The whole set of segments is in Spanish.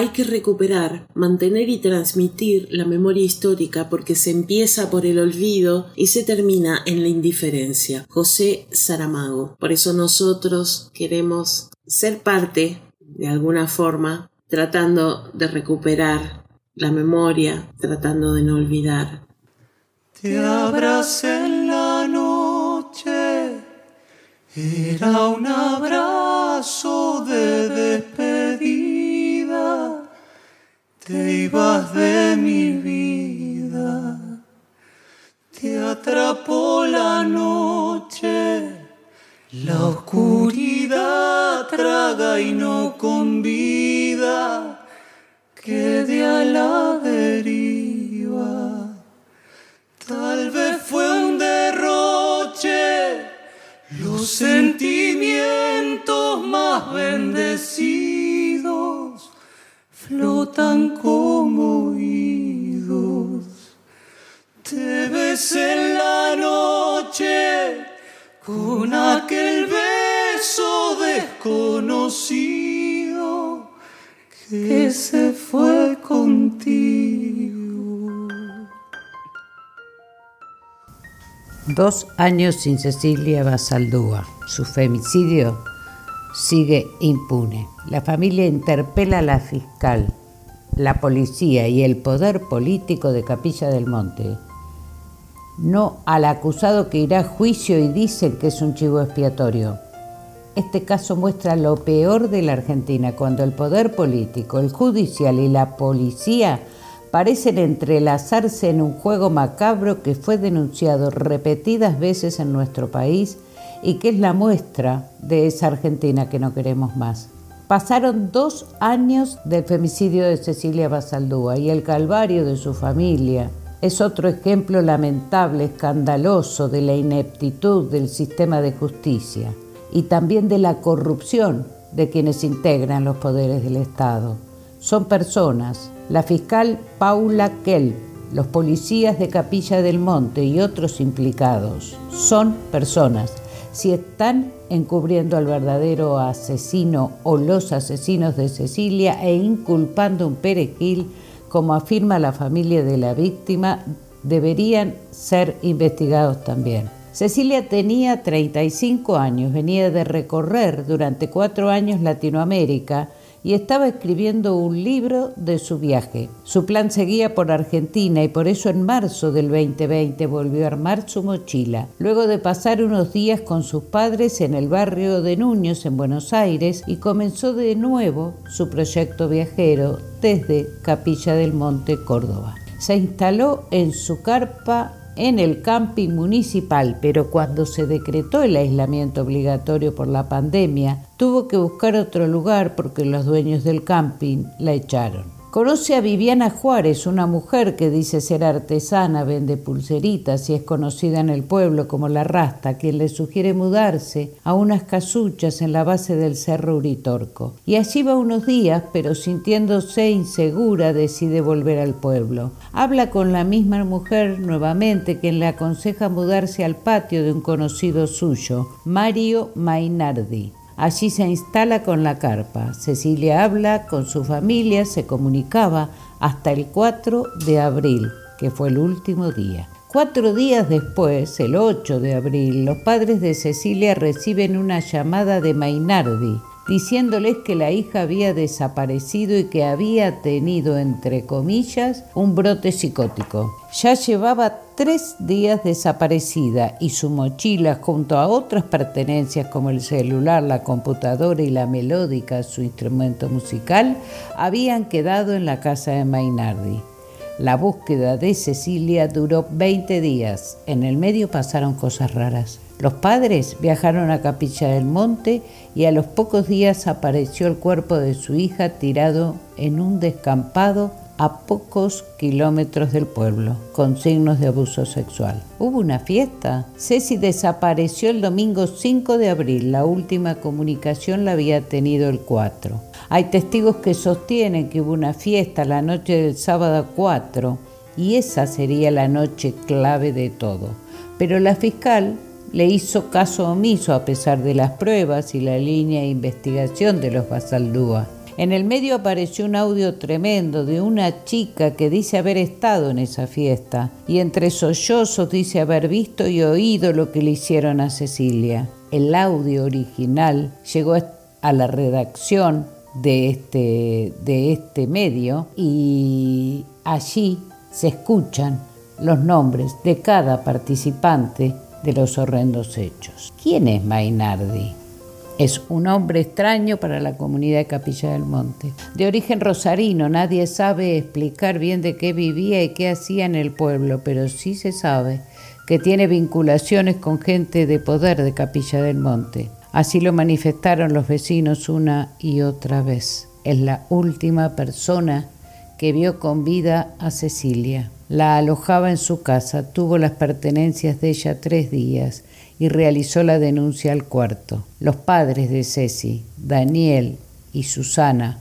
Hay que recuperar, mantener y transmitir la memoria histórica porque se empieza por el olvido y se termina en la indiferencia. José Saramago. Por eso nosotros queremos ser parte, de alguna forma, tratando de recuperar la memoria, tratando de no olvidar. Te abracé en la noche, era un abrazo de te ibas de mi vida, te atrapó la noche, la oscuridad traga y no convida, quedé a la deriva. Tal vez fue un derroche, los sentimientos más bendecidos flotan como oídos. Te ves en la noche con aquel beso desconocido que se fue contigo. Dos años sin Cecilia Basaldúa. Su femicidio sigue impune. La familia interpela a la fiscal, la policía y el poder político de Capilla del Monte. No al acusado que irá a juicio y dicen que es un chivo expiatorio. Este caso muestra lo peor de la Argentina, cuando el poder político, el judicial y la policía parecen entrelazarse en un juego macabro que fue denunciado repetidas veces en nuestro país y que es la muestra de esa Argentina que no queremos más. Pasaron dos años del femicidio de Cecilia Basaldúa y el calvario de su familia es otro ejemplo lamentable, escandaloso de la ineptitud del sistema de justicia y también de la corrupción de quienes integran los poderes del Estado. Son personas la fiscal Paula Kell, los policías de Capilla del Monte y otros implicados son personas. Si están encubriendo al verdadero asesino o los asesinos de Cecilia e inculpando un perejil, como afirma la familia de la víctima, deberían ser investigados también. Cecilia tenía 35 años, venía de recorrer durante cuatro años Latinoamérica, y estaba escribiendo un libro de su viaje. Su plan seguía por Argentina y por eso en marzo del 2020 volvió a armar su mochila. Luego de pasar unos días con sus padres en el barrio de Núñez en Buenos Aires y comenzó de nuevo su proyecto viajero desde Capilla del Monte, Córdoba. Se instaló en su carpa en el camping municipal, pero cuando se decretó el aislamiento obligatorio por la pandemia, tuvo que buscar otro lugar porque los dueños del camping la echaron. Conoce a Viviana Juárez, una mujer que dice ser artesana, vende pulseritas y es conocida en el pueblo como la Rasta, quien le sugiere mudarse a unas casuchas en la base del cerro Uritorco. Y allí va unos días, pero sintiéndose insegura decide volver al pueblo. Habla con la misma mujer nuevamente, quien le aconseja mudarse al patio de un conocido suyo, Mario Mainardi. Allí se instala con la carpa. Cecilia habla con su familia, se comunicaba hasta el 4 de abril, que fue el último día. Cuatro días después, el 8 de abril, los padres de Cecilia reciben una llamada de Mainardi, diciéndoles que la hija había desaparecido y que había tenido, entre comillas, un brote psicótico. Ya llevaba tres días desaparecida y su mochila junto a otras pertenencias como el celular, la computadora y la melódica, su instrumento musical, habían quedado en la casa de Mainardi. La búsqueda de Cecilia duró 20 días. En el medio pasaron cosas raras. Los padres viajaron a Capilla del Monte y a los pocos días apareció el cuerpo de su hija tirado en un descampado a pocos kilómetros del pueblo, con signos de abuso sexual. Hubo una fiesta. Ceci desapareció el domingo 5 de abril. La última comunicación la había tenido el 4. Hay testigos que sostienen que hubo una fiesta la noche del sábado 4 y esa sería la noche clave de todo. Pero la fiscal le hizo caso omiso a pesar de las pruebas y la línea de investigación de los Basaldúa. En el medio apareció un audio tremendo de una chica que dice haber estado en esa fiesta y entre sollozos dice haber visto y oído lo que le hicieron a Cecilia. El audio original llegó a la redacción de este, de este medio y allí se escuchan los nombres de cada participante de los horrendos hechos. ¿Quién es Mainardi? Es un hombre extraño para la comunidad de Capilla del Monte. De origen rosarino, nadie sabe explicar bien de qué vivía y qué hacía en el pueblo, pero sí se sabe que tiene vinculaciones con gente de poder de Capilla del Monte. Así lo manifestaron los vecinos una y otra vez. Es la última persona que vio con vida a Cecilia. La alojaba en su casa, tuvo las pertenencias de ella tres días y realizó la denuncia al cuarto. Los padres de Ceci, Daniel y Susana,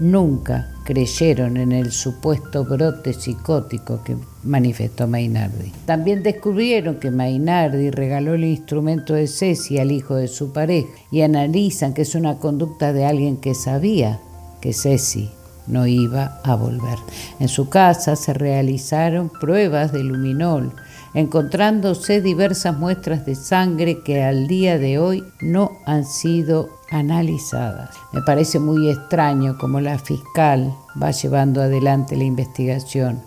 nunca creyeron en el supuesto brote psicótico que manifestó Mainardi. También descubrieron que Mainardi regaló el instrumento de Ceci al hijo de su pareja y analizan que es una conducta de alguien que sabía que Ceci no iba a volver. En su casa se realizaron pruebas de luminol, encontrándose diversas muestras de sangre que al día de hoy no han sido analizadas. Me parece muy extraño cómo la fiscal va llevando adelante la investigación,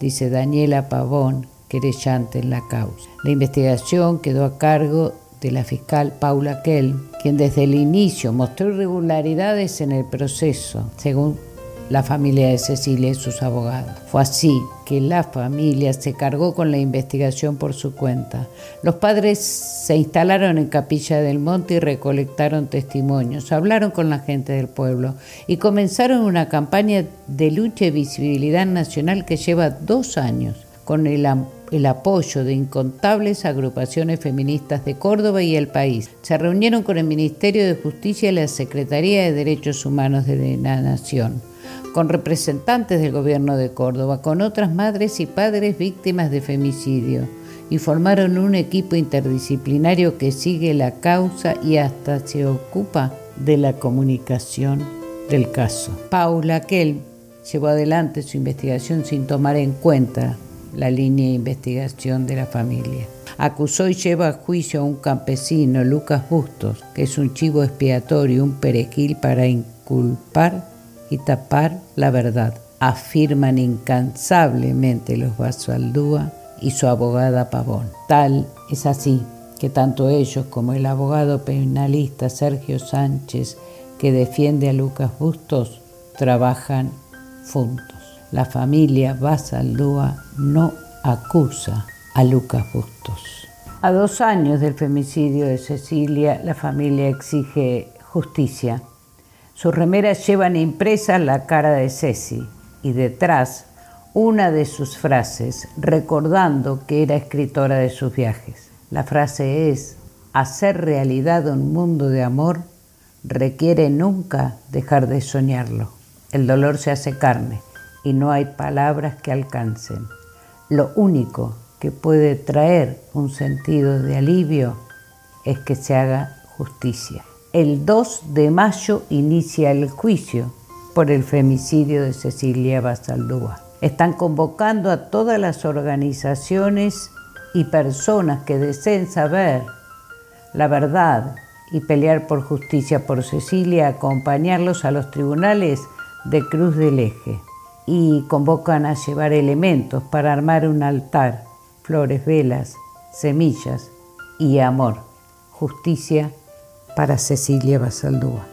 dice Daniela Pavón, querellante en la causa. La investigación quedó a cargo de la fiscal Paula Kell, quien desde el inicio mostró irregularidades en el proceso, según la familia de Cecilia y sus abogados. Fue así que la familia se cargó con la investigación por su cuenta. Los padres se instalaron en Capilla del Monte y recolectaron testimonios, hablaron con la gente del pueblo y comenzaron una campaña de lucha y visibilidad nacional que lleva dos años con el, el, apoyo de incontables agrupaciones feministas de Córdoba y el país. Se reunieron con el Ministerio de Justicia y la Secretaría de Derechos Humanos de la Nación con representantes del gobierno de Córdoba, con otras madres y padres víctimas de femicidio, y formaron un equipo interdisciplinario que sigue la causa y hasta se ocupa de la comunicación del caso. Paula Kell llevó adelante su investigación sin tomar en cuenta la línea de investigación de la familia. Acusó y lleva a juicio a un campesino, Lucas Bustos, que es un chivo expiatorio, un perejil para inculpar y tapar la verdad, afirman incansablemente los Basualdúa y su abogada Pavón. Tal es así que tanto ellos como el abogado penalista Sergio Sánchez, que defiende a Lucas Bustos, trabajan juntos. La familia Basaldúa no acusa a Lucas Bustos. A dos años del femicidio de Cecilia, la familia exige justicia sus remeras llevan impresa la cara de Ceci y detrás una de sus frases, recordando que era escritora de sus viajes. La frase es, hacer realidad un mundo de amor requiere nunca dejar de soñarlo. El dolor se hace carne y no hay palabras que alcancen. Lo único que puede traer un sentido de alivio es que se haga justicia el 2 de mayo inicia el juicio por el femicidio de Cecilia Basaldúa. Están convocando a todas las organizaciones y personas que deseen saber la verdad y pelear por justicia por Cecilia, acompañarlos a los tribunales de Cruz del Eje y convocan a llevar elementos para armar un altar, flores, velas, semillas y amor, justicia para Cecilia Basaldúa.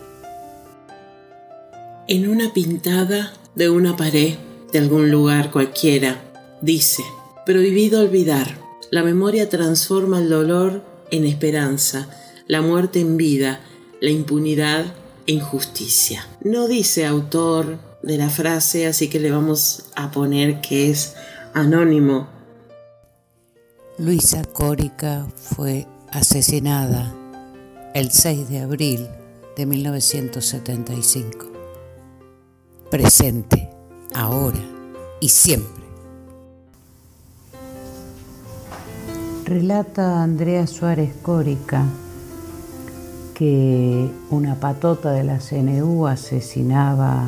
En una pintada de una pared de algún lugar cualquiera, dice, prohibido olvidar, la memoria transforma el dolor en esperanza, la muerte en vida, la impunidad en justicia. No dice autor de la frase, así que le vamos a poner que es anónimo. Luisa Córica fue asesinada el 6 de abril de 1975. Presente, ahora y siempre. Relata Andrea Suárez Córica que una patota de la CNU asesinaba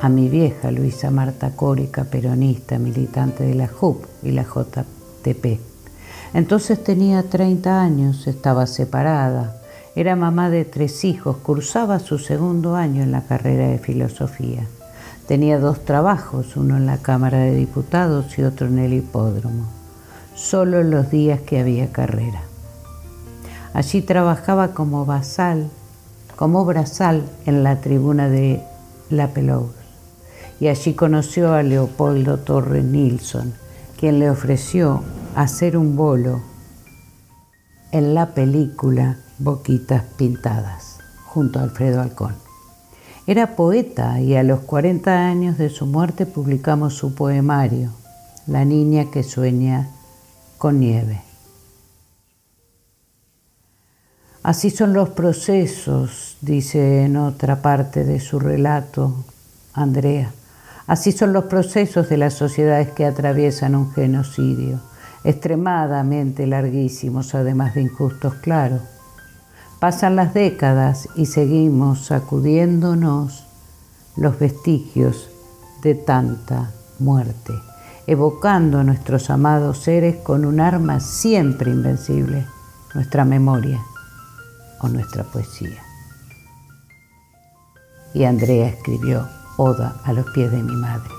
a mi vieja Luisa Marta Córica, peronista, militante de la JUP y la JTP. Entonces tenía 30 años, estaba separada, era mamá de tres hijos, cursaba su segundo año en la carrera de filosofía. Tenía dos trabajos, uno en la Cámara de Diputados y otro en el hipódromo, solo los días que había carrera. Allí trabajaba como basal, como brazal en la tribuna de La Pelous. Y allí conoció a Leopoldo Torres Nilsson, quien le ofreció hacer un bolo en la película Boquitas Pintadas, junto a Alfredo Alcón. Era poeta y a los 40 años de su muerte publicamos su poemario, La niña que sueña con nieve. Así son los procesos, dice en otra parte de su relato Andrea. Así son los procesos de las sociedades que atraviesan un genocidio, extremadamente larguísimos, además de injustos, claro Pasan las décadas y seguimos sacudiéndonos los vestigios de tanta muerte, evocando a nuestros amados seres con un arma siempre invencible, nuestra memoria o nuestra poesía. Y Andrea escribió Oda a los pies de mi madre.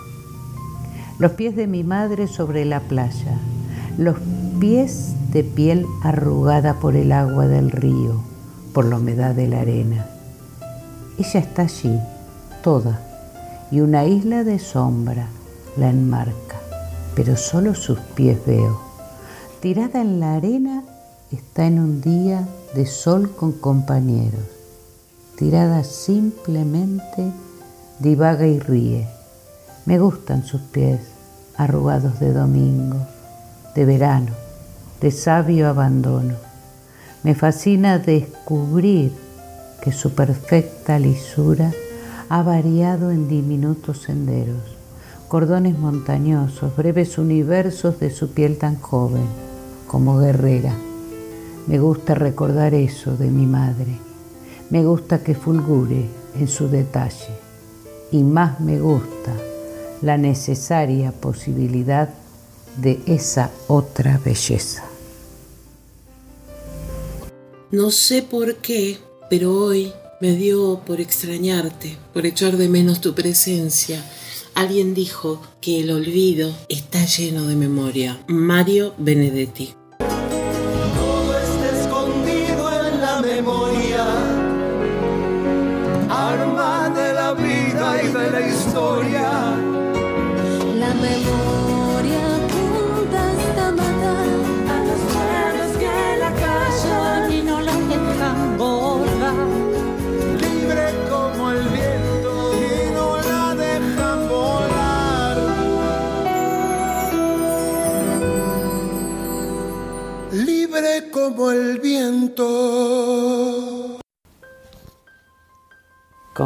Los pies de mi madre sobre la playa, los pies de piel arrugada por el agua del río, por la humedad de la arena. Ella está allí, toda, y una isla de sombra la enmarca, pero solo sus pies veo. Tirada en la arena está en un día de sol con compañeros. Tirada simplemente divaga y ríe. Me gustan sus pies arrugados de domingo, de verano, de sabio abandono me fascina descubrir que su perfecta lisura ha variado en diminutos senderos, cordones montañosos, breves universos de su piel tan joven como guerrera. Me gusta recordar eso de mi madre. Me gusta que fulgure en su detalle. Y más me gusta la necesaria posibilidad de esa otra belleza. No sé por qué, pero hoy me dio por extrañarte, por echar de menos tu presencia. Alguien dijo que el olvido está lleno de memoria. Mario Benedetti. Todo está escondido en la memoria, arma de la vida y de la historia.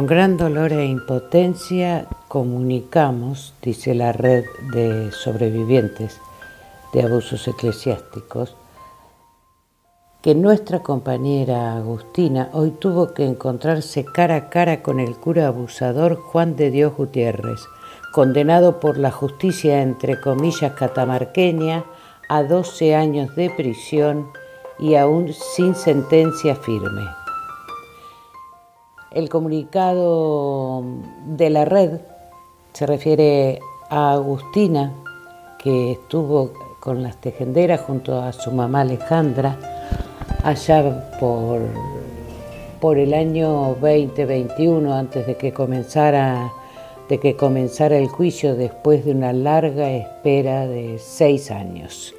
Gran dolor e impotencia comunicamos, dice la red de sobrevivientes de abusos eclesiásticos, que nuestra compañera Agustina hoy tuvo que encontrarse cara a cara con el cura abusador Juan de Dios Gutiérrez, condenado por la justicia entre comillas catamarqueña a 12 años de prisión y aún sin sentencia firme. El comunicado de la red se refiere a Agustina, que estuvo con las tejenderas junto a su mamá Alejandra allá por, por el año 2021, antes de que comenzara de que comenzara el juicio después de una larga espera de seis años.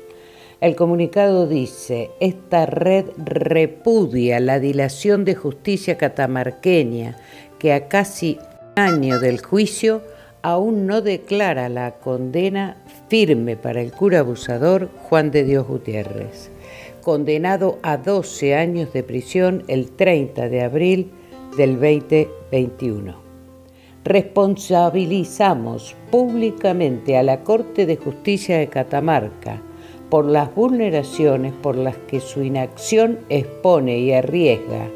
El comunicado dice, esta red repudia la dilación de justicia catamarqueña que a casi año del juicio aún no declara la condena firme para el cura abusador Juan de Dios Gutiérrez, condenado a 12 años de prisión el 30 de abril del 2021. Responsabilizamos públicamente a la Corte de Justicia de Catamarca por las vulneraciones por las que su inacción expone y arriesga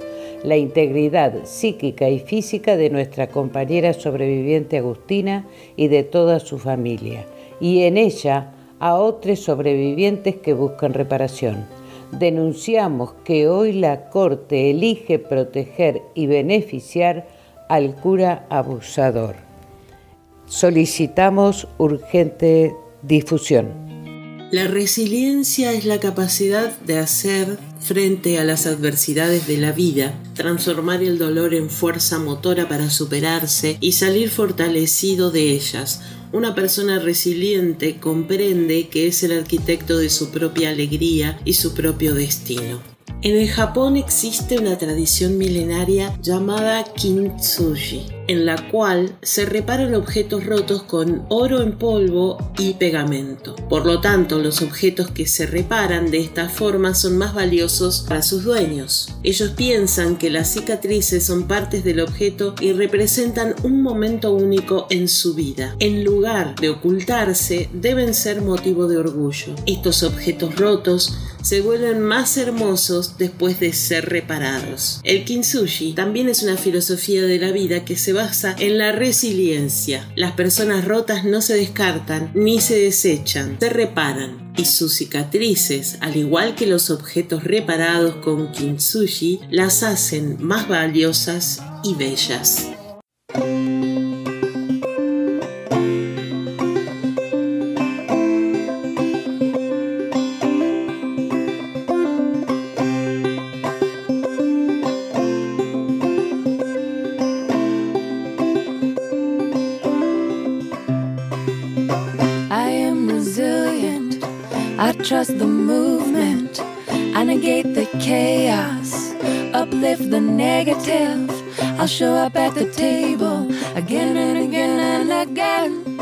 la integridad psíquica y física de nuestra compañera sobreviviente Agustina y de toda su familia, y en ella a otros sobrevivientes que buscan reparación. Denunciamos que hoy la Corte elige proteger y beneficiar al cura abusador. Solicitamos urgente difusión. La resiliencia es la capacidad de hacer frente a las adversidades de la vida, transformar el dolor en fuerza motora para superarse y salir fortalecido de ellas. Una persona resiliente comprende que es el arquitecto de su propia alegría y su propio destino. En el Japón existe una tradición milenaria llamada kintsugi, en la cual se reparan objetos rotos con oro en polvo y pegamento. Por lo tanto, los objetos que se reparan de esta forma son más valiosos para sus dueños. Ellos piensan que las cicatrices son partes del objeto y representan un momento único en su vida. En lugar de ocultarse, deben ser motivo de orgullo. Estos objetos rotos se vuelven más hermosos después de ser reparados. El kintsugi también es una filosofía de la vida que se en la resiliencia. Las personas rotas no se descartan ni se desechan, se reparan. Y sus cicatrices, al igual que los objetos reparados con kintsugi, las hacen más valiosas y bellas. I trust the movement. I negate the chaos. Uplift the negative. I'll show up at the table again and again and again.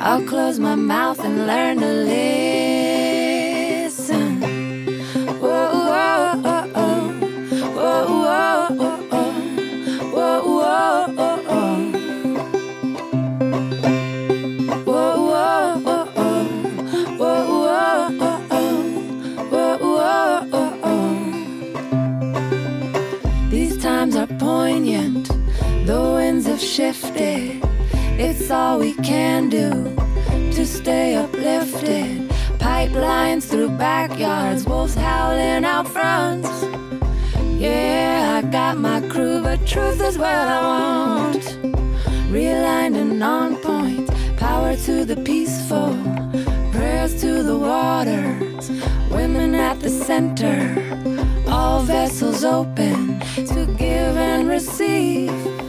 I'll close my mouth and learn to listen. All we can do to stay uplifted. Pipelines through backyards, wolves howling out front. Yeah, I got my crew, but truth is what I want. Realigned and on point. Power to the peaceful. Prayers to the waters. Women at the center. All vessels open to give and receive.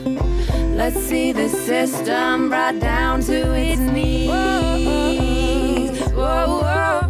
Let's see the system brought down to its knees. Whoa, whoa, whoa,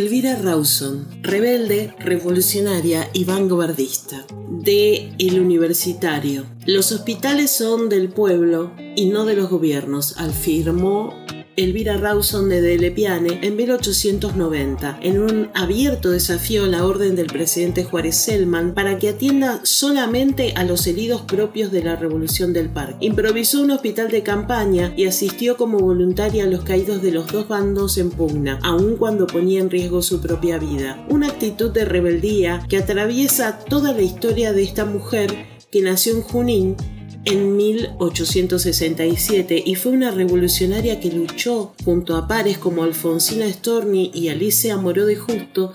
Elvira Rawson, rebelde, revolucionaria y vanguardista. De El Universitario. Los hospitales son del pueblo y no de los gobiernos, afirmó Elvira Rawson de Delepiane en 1890, en un abierto desafío a la orden del presidente Juárez Selman para que atienda solamente a los heridos propios de la Revolución del Parque. Improvisó un hospital de campaña y asistió como voluntaria a los caídos de los dos bandos en pugna, aun cuando ponía en riesgo su propia vida. Una actitud de rebeldía que atraviesa toda la historia de esta mujer que nació en Junín en 1867 y fue una revolucionaria que luchó junto a pares como Alfonsina Storni y Alicia Moró de Justo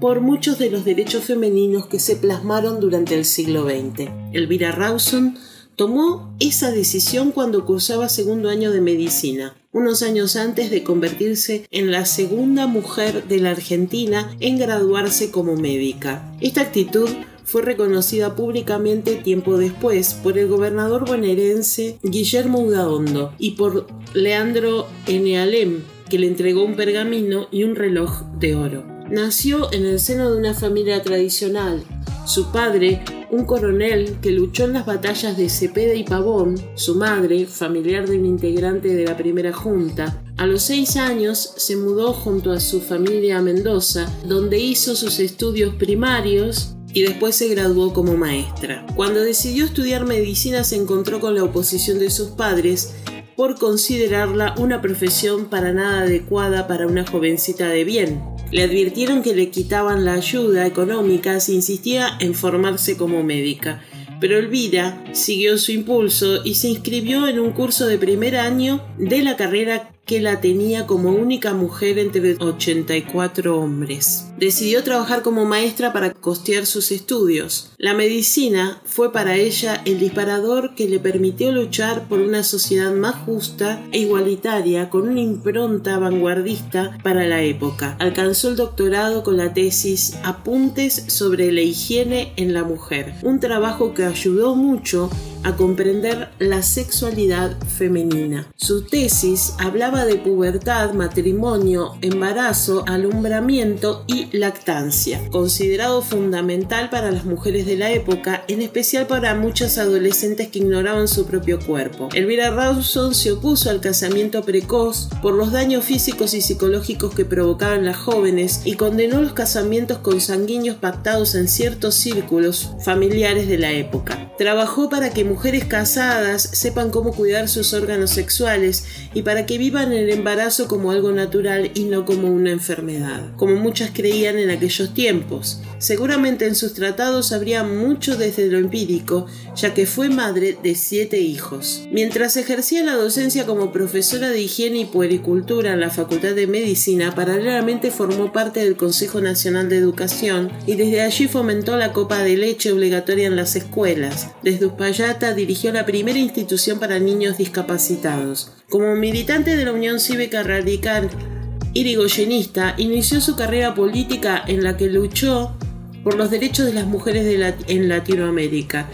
por muchos de los derechos femeninos que se plasmaron durante el siglo XX. Elvira Rawson tomó esa decisión cuando cursaba segundo año de medicina, unos años antes de convertirse en la segunda mujer de la Argentina en graduarse como médica. Esta actitud fue reconocida públicamente tiempo después por el gobernador bonaerense Guillermo Udaondo y por Leandro Enealem, que le entregó un pergamino y un reloj de oro. Nació en el seno de una familia tradicional. Su padre, un coronel que luchó en las batallas de Cepeda y Pavón, su madre, familiar de un integrante de la primera junta, a los seis años se mudó junto a su familia a Mendoza, donde hizo sus estudios primarios y después se graduó como maestra. Cuando decidió estudiar medicina se encontró con la oposición de sus padres por considerarla una profesión para nada adecuada para una jovencita de bien. Le advirtieron que le quitaban la ayuda económica si insistía en formarse como médica, pero Elvira siguió su impulso y se inscribió en un curso de primer año de la carrera que la tenía como única mujer entre 84 hombres. Decidió trabajar como maestra para costear sus estudios. La medicina fue para ella el disparador que le permitió luchar por una sociedad más justa e igualitaria con una impronta vanguardista para la época. Alcanzó el doctorado con la tesis Apuntes sobre la higiene en la mujer, un trabajo que ayudó mucho a comprender la sexualidad femenina. Su tesis hablaba de pubertad, matrimonio, embarazo, alumbramiento y lactancia, considerado fundamental para las mujeres de la época, en especial para muchas adolescentes que ignoraban su propio cuerpo. Elvira Rawson se opuso al casamiento precoz por los daños físicos y psicológicos que provocaban las jóvenes y condenó los casamientos consanguíneos pactados en ciertos círculos familiares de la época. Trabajó para que mujeres casadas sepan cómo cuidar sus órganos sexuales y para que vivan el embarazo como algo natural y no como una enfermedad, como muchas creían en aquellos tiempos. Seguramente en sus tratados habría mucho desde lo empírico, ya que fue madre de siete hijos. Mientras ejercía la docencia como profesora de higiene y puericultura en la Facultad de Medicina, paralelamente formó parte del Consejo Nacional de Educación y desde allí fomentó la copa de leche obligatoria en las escuelas. Desde Uspallata dirigió la primera institución para niños discapacitados. Como militante de la Unión Cívica Radical irigoyenista, inició su carrera política en la que luchó por los derechos de las mujeres en Latinoamérica.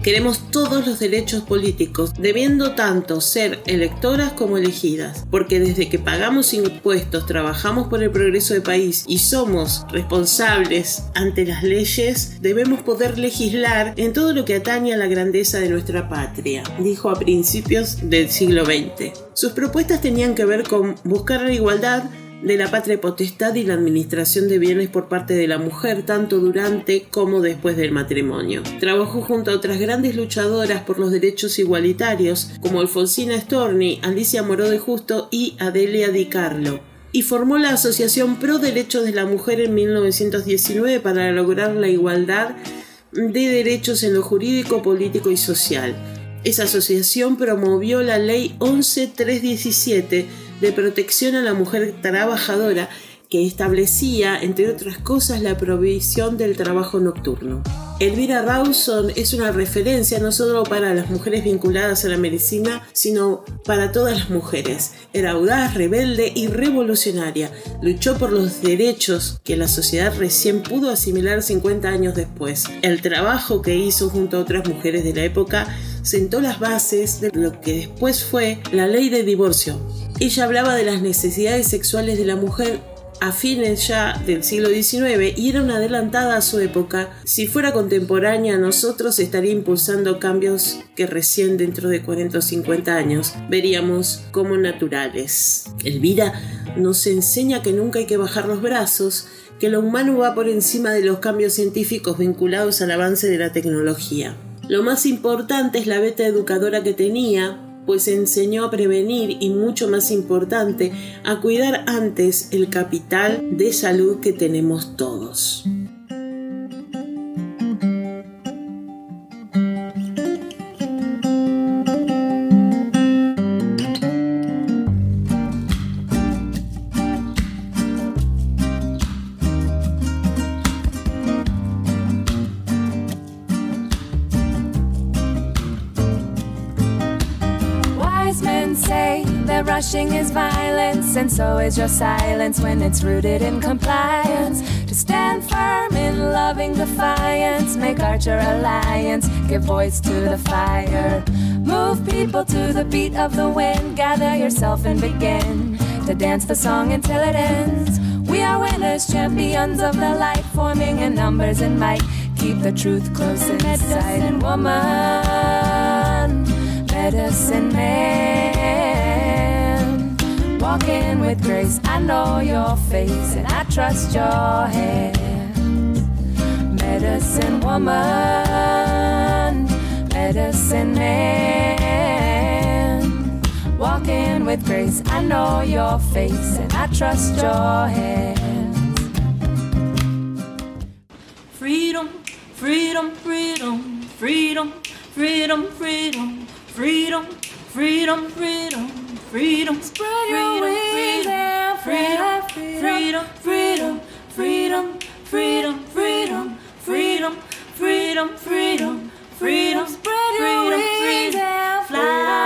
Queremos todos los derechos políticos, debiendo tanto ser electoras como elegidas, porque desde que pagamos impuestos, trabajamos por el progreso del país y somos responsables ante las leyes, debemos poder legislar en todo lo que atañe a la grandeza de nuestra patria, dijo a principios del siglo XX. Sus propuestas tenían que ver con buscar la igualdad de la patria potestad y la administración de bienes por parte de la mujer tanto durante como después del matrimonio. Trabajó junto a otras grandes luchadoras por los derechos igualitarios como Alfonsina Storni, Alicia Moró de Justo y Adelia Di Carlo y formó la Asociación Pro Derechos de la Mujer en 1919 para lograr la igualdad de derechos en lo jurídico, político y social. Esa asociación promovió la Ley 11317 de protección a la mujer trabajadora que establecía, entre otras cosas, la provisión del trabajo nocturno. Elvira Rawson es una referencia no solo para las mujeres vinculadas a la medicina, sino para todas las mujeres. Era audaz, rebelde y revolucionaria. Luchó por los derechos que la sociedad recién pudo asimilar 50 años después. El trabajo que hizo junto a otras mujeres de la época sentó las bases de lo que después fue la ley de divorcio, ella hablaba de las necesidades sexuales de la mujer a fines ya del siglo XIX y era una adelantada a su época. Si fuera contemporánea a nosotros estaría impulsando cambios que recién dentro de 40 o 50 años veríamos como naturales. Elvira nos enseña que nunca hay que bajar los brazos, que lo humano va por encima de los cambios científicos vinculados al avance de la tecnología. Lo más importante es la beta educadora que tenía, pues enseñó a prevenir y mucho más importante, a cuidar antes el capital de salud que tenemos todos. Violence, and so is your silence when it's rooted in compliance. To stand firm in loving defiance, make Archer alliance, give voice to the fire. Move people to the beat of the wind, gather yourself and begin to dance the song until it ends. We are winners, champions of the light, forming in numbers and might. Keep the truth close in medicine woman, medicine man walking with grace. I know your face and I trust your hands. Medicine woman, medicine man. Walking with grace. I know your face and I trust your hands. Freedom, freedom, freedom, freedom, freedom, freedom, freedom, freedom, freedom freedom, spread your wings and freedom, freedom, freedom, freedom, freedom, freedom, freedom, freedom, freedom, freedom, spread your wings and fly